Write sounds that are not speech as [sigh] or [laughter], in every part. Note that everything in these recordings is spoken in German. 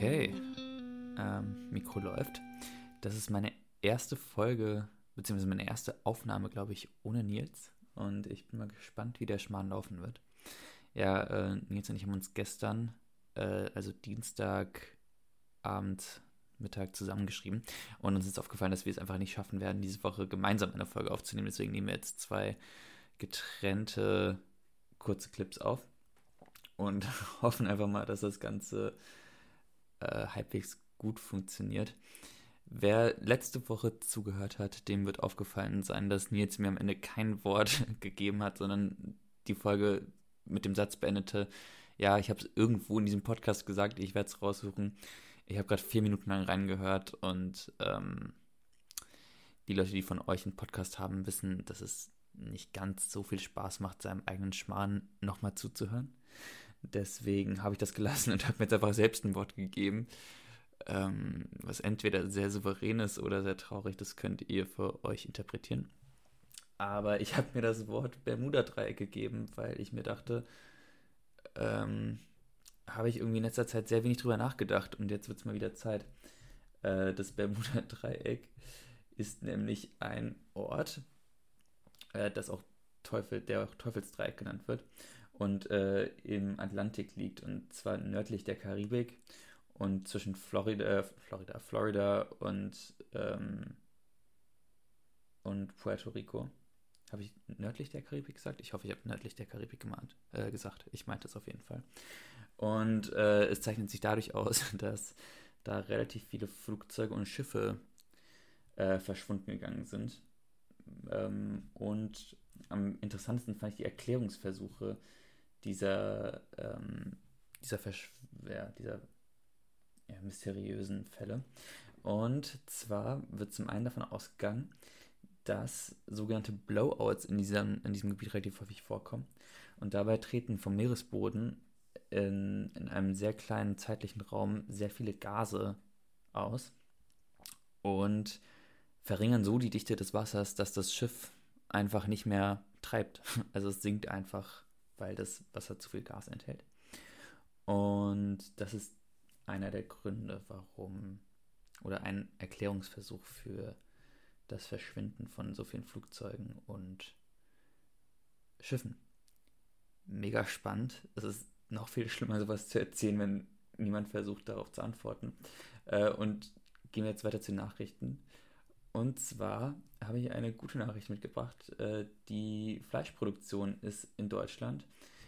Okay, ähm, Mikro läuft. Das ist meine erste Folge, beziehungsweise meine erste Aufnahme, glaube ich, ohne Nils. Und ich bin mal gespannt, wie der Schmarrn laufen wird. Ja, äh, Nils und ich haben uns gestern, äh, also Dienstagabend, Mittag zusammengeschrieben. Und uns ist aufgefallen, dass wir es einfach nicht schaffen werden, diese Woche gemeinsam eine Folge aufzunehmen. Deswegen nehmen wir jetzt zwei getrennte kurze Clips auf und [laughs] hoffen einfach mal, dass das Ganze äh, halbwegs gut funktioniert. Wer letzte Woche zugehört hat, dem wird aufgefallen sein, dass Nils mir am Ende kein Wort [laughs] gegeben hat, sondern die Folge mit dem Satz beendete, ja, ich habe es irgendwo in diesem Podcast gesagt, ich werde es raussuchen. Ich habe gerade vier Minuten lang reingehört und ähm, die Leute, die von euch einen Podcast haben, wissen, dass es nicht ganz so viel Spaß macht, seinem eigenen Schmarrn nochmal zuzuhören. Deswegen habe ich das gelassen und habe mir jetzt einfach selbst ein Wort gegeben, ähm, was entweder sehr souverän ist oder sehr traurig. Das könnt ihr für euch interpretieren. Aber ich habe mir das Wort Bermuda-Dreieck gegeben, weil ich mir dachte, ähm, habe ich irgendwie in letzter Zeit sehr wenig drüber nachgedacht und jetzt wird es mal wieder Zeit. Äh, das Bermuda-Dreieck ist nämlich ein Ort, äh, das auch Teufel, der auch Teufelsdreieck genannt wird und äh, im Atlantik liegt und zwar nördlich der Karibik und zwischen Florida, äh, Florida, Florida und, ähm, und Puerto Rico. Habe ich nördlich der Karibik gesagt? Ich hoffe, ich habe nördlich der Karibik gemahnt, äh, gesagt. Ich meinte es auf jeden Fall. Und äh, es zeichnet sich dadurch aus, [laughs] dass da relativ viele Flugzeuge und Schiffe äh, verschwunden gegangen sind. Ähm, und am interessantesten fand ich die Erklärungsversuche dieser, ähm, dieser, Versch ja, dieser ja, mysteriösen Fälle. Und zwar wird zum einen davon ausgegangen, dass sogenannte Blowouts in diesem, in diesem Gebiet relativ häufig vorkommen. Und dabei treten vom Meeresboden in, in einem sehr kleinen zeitlichen Raum sehr viele Gase aus und verringern so die Dichte des Wassers, dass das Schiff einfach nicht mehr treibt. [laughs] Also es sinkt einfach weil das Wasser zu viel Gas enthält. Und das ist einer der Gründe, warum oder ein Erklärungsversuch für das Verschwinden von so vielen Flugzeugen und Schiffen. Mega spannend. Es ist noch viel schlimmer, sowas zu erzählen, wenn niemand versucht, darauf zu antworten. Äh, und gehen wir jetzt weiter zu den Nachrichten. Und zwar habe ich eine gute Nachricht mitgebracht. Äh, die Fleischproduktion ist in Deutschland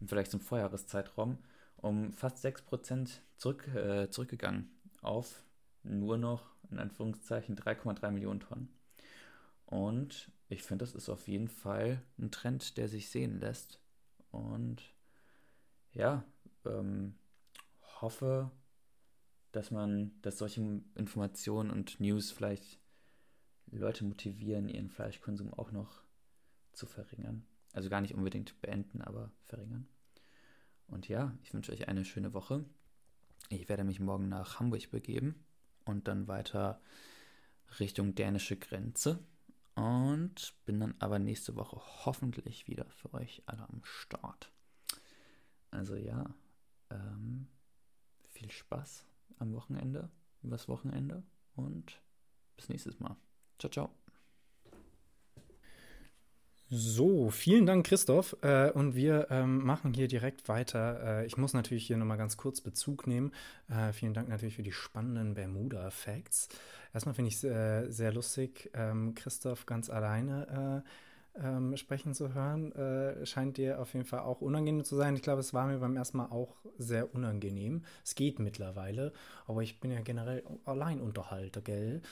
im Vergleich zum Vorjahreszeitraum um fast 6% zurück, äh, zurückgegangen auf nur noch, in Anführungszeichen, 3,3 Millionen Tonnen. Und ich finde, das ist auf jeden Fall ein Trend, der sich sehen lässt. Und ja, ähm, hoffe, dass man, dass solche Informationen und News vielleicht Leute motivieren, ihren Fleischkonsum auch noch zu verringern. Also gar nicht unbedingt beenden, aber verringern. Und ja, ich wünsche euch eine schöne Woche. Ich werde mich morgen nach Hamburg begeben und dann weiter Richtung dänische Grenze. Und bin dann aber nächste Woche hoffentlich wieder für euch alle am Start. Also ja, ähm, viel Spaß am Wochenende, übers Wochenende und bis nächstes Mal. Ciao, ciao. So, vielen Dank, Christoph. Äh, und wir ähm, machen hier direkt weiter. Äh, ich muss natürlich hier nochmal ganz kurz Bezug nehmen. Äh, vielen Dank natürlich für die spannenden Bermuda-Facts. Erstmal finde ich es äh, sehr lustig, ähm, Christoph ganz alleine äh, ähm, sprechen zu hören. Äh, scheint dir auf jeden Fall auch unangenehm zu sein. Ich glaube, es war mir beim ersten Mal auch sehr unangenehm. Es geht mittlerweile, aber ich bin ja generell Alleinunterhalter, gell?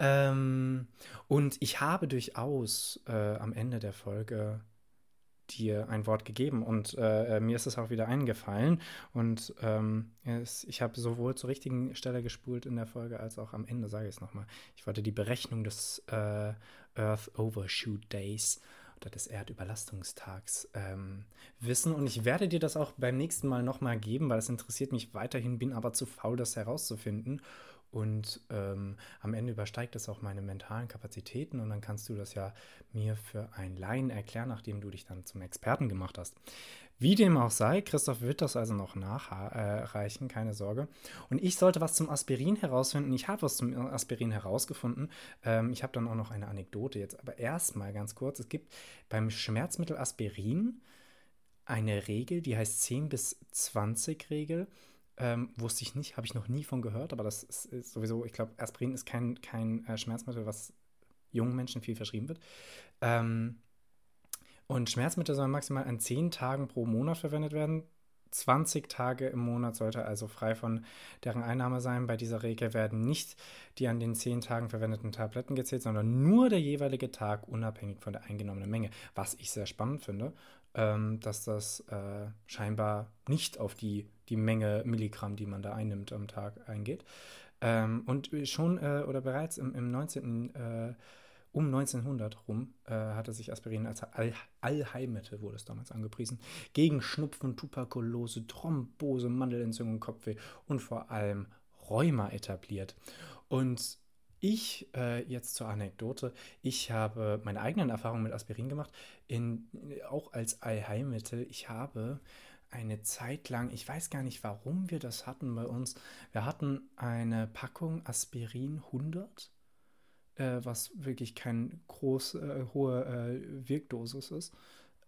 Ähm, und ich habe durchaus äh, am Ende der Folge dir ein Wort gegeben und äh, äh, mir ist es auch wieder eingefallen und ähm, es, ich habe sowohl zur richtigen Stelle gespult in der Folge als auch am Ende, sage ich es nochmal. Ich wollte die Berechnung des äh, Earth Overshoot Days oder des Erdüberlastungstags ähm, wissen und ich werde dir das auch beim nächsten Mal nochmal geben, weil es interessiert mich weiterhin, bin aber zu faul, das herauszufinden Und ähm, am Ende übersteigt es auch meine mentalen Kapazitäten und dann kannst du das ja mir für ein Laien erklären, nachdem du dich dann zum Experten gemacht hast. Wie dem auch sei, Christoph wird das also noch nachreichen, keine Sorge. Und ich sollte was zum Aspirin herausfinden. Ich habe was zum Aspirin herausgefunden. Ähm, ich habe dann auch noch eine Anekdote jetzt. Aber erstmal ganz kurz: Es gibt beim Schmerzmittel Aspirin eine Regel, die heißt 10 bis 20 Regel. Ähm, wusste ich nicht, habe ich noch nie von gehört, aber das ist, ist sowieso, ich glaube, Aspirin ist kein, kein äh, Schmerzmittel, was jungen Menschen viel verschrieben wird. Ähm, und Schmerzmittel sollen maximal an 10 Tagen pro Monat verwendet werden. 20 Tage im Monat sollte also frei von deren Einnahme sein. Bei dieser Regel werden nicht die an den 10 Tagen verwendeten Tabletten gezählt, sondern nur der jeweilige Tag unabhängig von der eingenommenen Menge. Was ich sehr spannend finde, ähm, dass das äh, scheinbar nicht auf die, die Menge Milligramm, die man da einnimmt am Tag eingeht. Ähm, und schon äh, oder bereits im, im 19. Äh, um 1900 rum äh, hatte sich Aspirin als All Allheilmittel, wurde es damals angepriesen, gegen Schnupfen, Tuberkulose, Thrombose, Mandelentzündung, Kopfweh und vor allem Rheuma etabliert. Und ich, äh, jetzt zur Anekdote, ich habe meine eigenen Erfahrungen mit Aspirin gemacht, in, auch als Allheilmittel. Ich habe eine Zeit lang, ich weiß gar nicht, warum wir das hatten bei uns. Wir hatten eine Packung Aspirin 100 äh, was wirklich kein groß äh, hohe äh, Wirkdosis ist,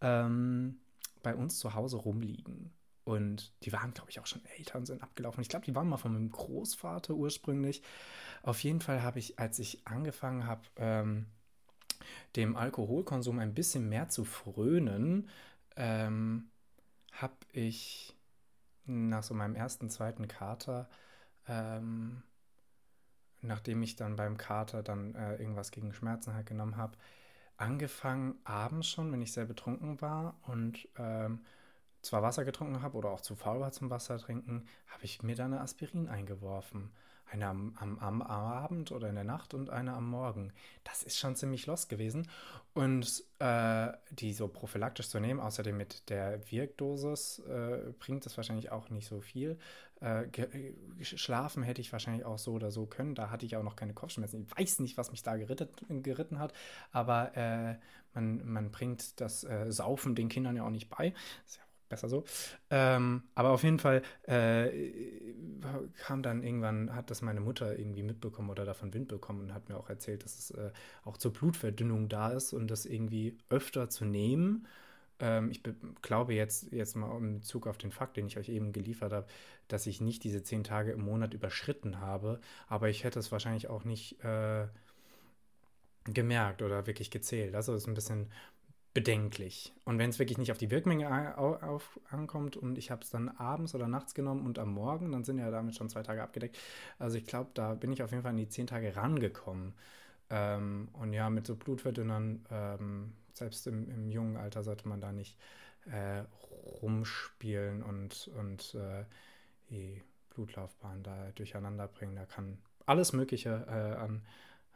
ähm, bei uns zu Hause rumliegen. Und die waren, glaube ich, auch schon älter und sind abgelaufen. Ich glaube, die waren mal von meinem Großvater ursprünglich. Auf jeden Fall habe ich, als ich angefangen habe, ähm, dem Alkoholkonsum ein bisschen mehr zu frönen, ähm, habe ich nach so meinem ersten, zweiten Kater ähm, nachdem ich dann beim Kater dann äh, irgendwas gegen Schmerzen halt genommen habe, angefangen abends schon, wenn ich sehr betrunken war und ähm, zwar Wasser getrunken habe oder auch zu faul war zum Wasser trinken, habe ich mir dann eine Aspirin eingeworfen. Eine am, am, am, Abend oder in der Nacht und eine am Morgen. Das ist schon ziemlich los gewesen. Und äh, die so prophylaktisch zu nehmen, außerdem mit der Wirkdosis, äh, bringt das wahrscheinlich auch nicht so viel. Äh, schlafen hätte ich wahrscheinlich auch so oder so können. Da hatte ich auch noch keine Kopfschmerzen. Ich weiß nicht, was mich da gerittet, geritten hat, aber äh, man, man bringt das äh, Saufen den Kindern ja auch nicht bei. Das ist ja besser so. Ähm, aber auf jeden Fall äh, kam dann irgendwann, hat das meine Mutter irgendwie mitbekommen oder davon Wind bekommen und hat mir auch erzählt, dass es äh, auch zur Blutverdünnung da ist und das irgendwie öfter zu nehmen. Ähm, ich glaube jetzt, jetzt mal in Bezug auf den Fakt, den ich euch eben geliefert habe, dass ich nicht diese zehn Tage im Monat überschritten habe, aber ich hätte es wahrscheinlich auch nicht äh, gemerkt oder wirklich gezählt. Also ist ein bisschen bedenklich. Und wenn es wirklich nicht auf die Wirkmenge auf, ankommt und ich habe es dann abends oder nachts genommen und am Morgen, dann sind ja damit schon zwei Tage abgedeckt. Also ich glaube, da bin ich auf jeden Fall an die zehn Tage rangekommen. Ähm, und ja, mit so Blutverdünnern, ähm, selbst im, im, jungen Alter sollte man da nicht äh, rumspielen und, und äh, die Blutlaufbahn da durcheinander bringen. Da kann alles Mögliche äh, an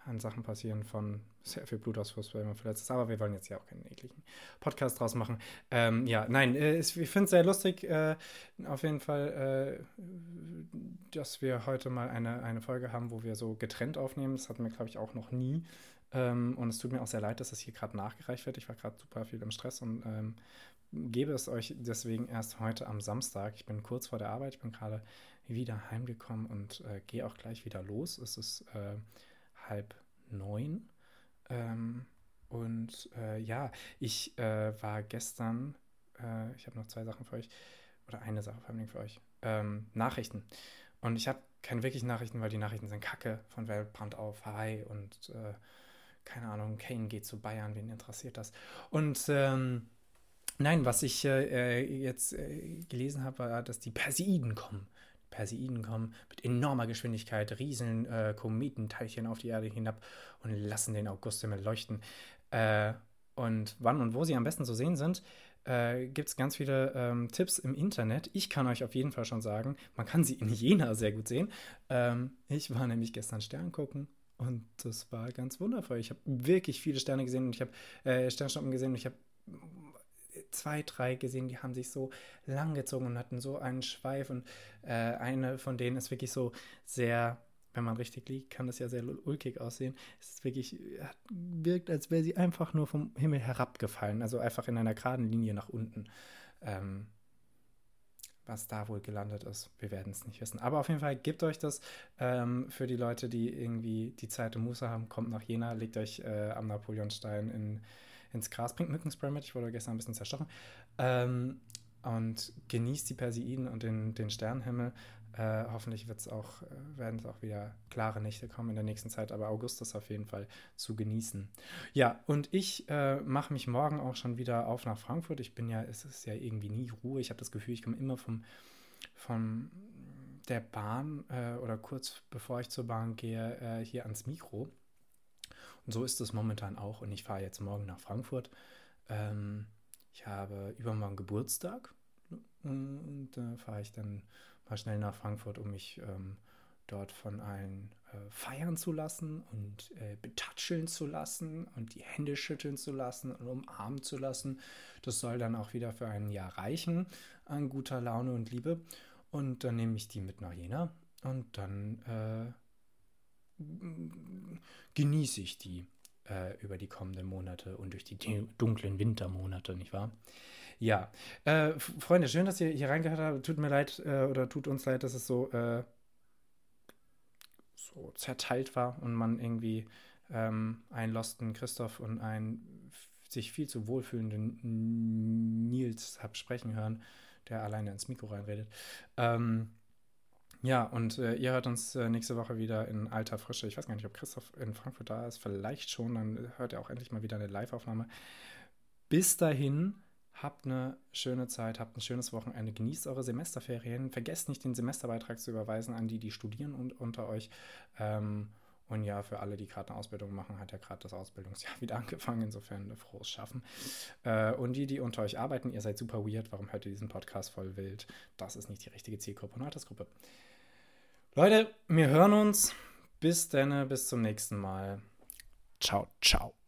an Sachen passieren von sehr viel Blutausfluss, weil man verletzt ist. Aber wir wollen jetzt ja auch keinen ekligen Podcast draus machen. Ähm, ja, nein, äh, ich finde es sehr lustig, äh, auf jeden Fall, äh, dass wir heute mal eine, eine Folge haben, wo wir so getrennt aufnehmen. Das hatten wir, glaube ich, auch noch nie. Ähm, und es tut mir auch sehr leid, dass das hier gerade nachgereicht wird. Ich war gerade super viel im Stress und ähm, gebe es euch deswegen erst heute am Samstag. Ich bin kurz vor der Arbeit, ich bin gerade wieder heimgekommen und äh, gehe auch gleich wieder los. Es ist äh, halb neun. Ähm, und äh, ja, ich äh, war gestern, äh, ich habe noch zwei Sachen für euch, oder eine Sache vor allem für euch, ähm, Nachrichten. Und ich habe keine wirklichen Nachrichten, weil die Nachrichten sind kacke von Weltbrand auf Hawaii und äh, keine Ahnung, Kane geht zu Bayern, wen interessiert das? Und ähm, nein, was ich äh, jetzt äh, gelesen habe, war, dass die Perseiden kommen. Perseiden kommen mit enormer Geschwindigkeit, riesen äh, Kometenteilchen auf die Erde hinab und lassen den Augusthimmel leuchten. Äh, und wann und wo sie am besten zu sehen sind, äh, gibt es ganz viele ähm, Tipps im Internet. Ich kann euch auf jeden Fall schon sagen, man kann sie in Jena sehr gut sehen. Ähm, ich war nämlich gestern Stern gucken und das war ganz wundervoll. Ich habe wirklich viele Sterne gesehen und ich habe äh, Sternschnuppen gesehen und ich habe zwei, drei gesehen, die haben sich so lang gezogen und hatten so einen Schweif und äh, eine von denen ist wirklich so sehr wenn man richtig liegt, kann das ja sehr ulkig aussehen. Es ist wirklich, wirkt, als wäre sie einfach nur vom Himmel herabgefallen, also einfach in einer geraden Linie nach unten. Ähm, was da wohl gelandet ist, wir werden es nicht wissen. Aber auf jeden Fall gebt euch das ähm, für die Leute, die irgendwie die Zeit und Muße haben. Kommt nach Jena, legt euch äh, am Napoleonstein in, ins Gras, bringt Mückenspray mit. Ich wurde gestern ein bisschen zerstochen. Ähm, und genießt die Perseiden und den, den Sternenhimmel. Äh, hoffentlich wird's äh, werden es auch wieder klare Nächte kommen in der nächsten Zeit, aber August ist auf jeden Fall zu genießen. Ja, und ich äh, mache mich morgen auch schon wieder auf nach Frankfurt. Ich bin ja, es ist ja irgendwie nie Ruhe. Ich habe das Gefühl, ich komme immer vom, vom der Bahn äh, oder kurz bevor ich zur Bahn gehe, äh, hier ans Mikro. Und so ist es momentan auch. Und ich fahre jetzt morgen nach Frankfurt. Ähm, ich habe übermorgen Geburtstag und da fahre ich dann mal schnell nach Frankfurt, um mich ähm, dort von allen äh, feiern zu lassen und äh, betatscheln zu lassen und die Hände schütteln zu lassen und umarmen zu lassen. Das soll dann auch wieder für ein Jahr reichen an guter Laune und Liebe. Und dann nehme ich die mit nach Jena und dann äh, genieße ich die äh, über die kommenden Monate und durch die dunklen Wintermonate, nicht wahr? Ja, äh, Freunde, schön, dass ihr hier reingehört habt. Tut mir leid äh, oder tut uns leid, dass es so, äh, so zerteilt war und man irgendwie ähm, einen losten Christoph und einen sich viel zu wohlfühlenden Nils hab sprechen hören, der alleine ins Mikro reinredet. Ähm, ja, und äh, ihr hört uns äh, nächste Woche wieder in alter Frische. Ich weiß gar nicht, ob Christoph in Frankfurt da ist. Vielleicht schon. Dann hört ihr auch endlich mal wieder eine Live-Aufnahme. Bis dahin Habt eine schöne Zeit, habt ein schönes Wochenende, genießt eure Semesterferien. Vergesst nicht, den Semesterbeitrag zu überweisen an die, die studieren und, unter euch. Ähm, und ja, für alle, die gerade eine Ausbildung machen, hat ja gerade das Ausbildungsjahr [laughs] wieder angefangen. Insofern frohes Schaffen. Äh, und die, die unter euch arbeiten, ihr seid super weird. Warum hört ihr diesen Podcast voll wild? Das ist nicht die richtige Zielgruppe und Altersgruppe. Leute, wir hören uns. Bis dann, bis zum nächsten Mal. Ciao, ciao.